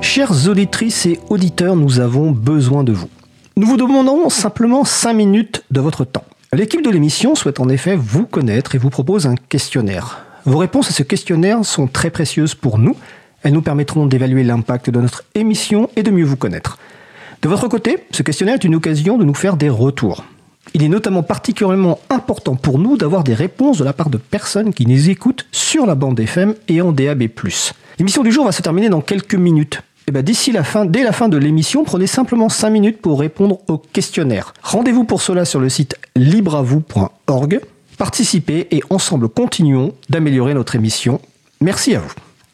Chères auditrices et auditeurs, nous avons besoin de vous. Nous vous demandons simplement 5 minutes de votre temps. L'équipe de l'émission souhaite en effet vous connaître et vous propose un questionnaire. Vos réponses à ce questionnaire sont très précieuses pour nous. Elles nous permettront d'évaluer l'impact de notre émission et de mieux vous connaître. De votre côté, ce questionnaire est une occasion de nous faire des retours. Il est notamment particulièrement important pour nous d'avoir des réponses de la part de personnes qui nous écoutent sur la bande FM et en DAB+. L'émission du jour va se terminer dans quelques minutes. Et ben d'ici la fin, dès la fin de l'émission, prenez simplement 5 minutes pour répondre au questionnaire. Rendez-vous pour cela sur le site libravou.org. Participez et ensemble continuons d'améliorer notre émission. Merci à vous.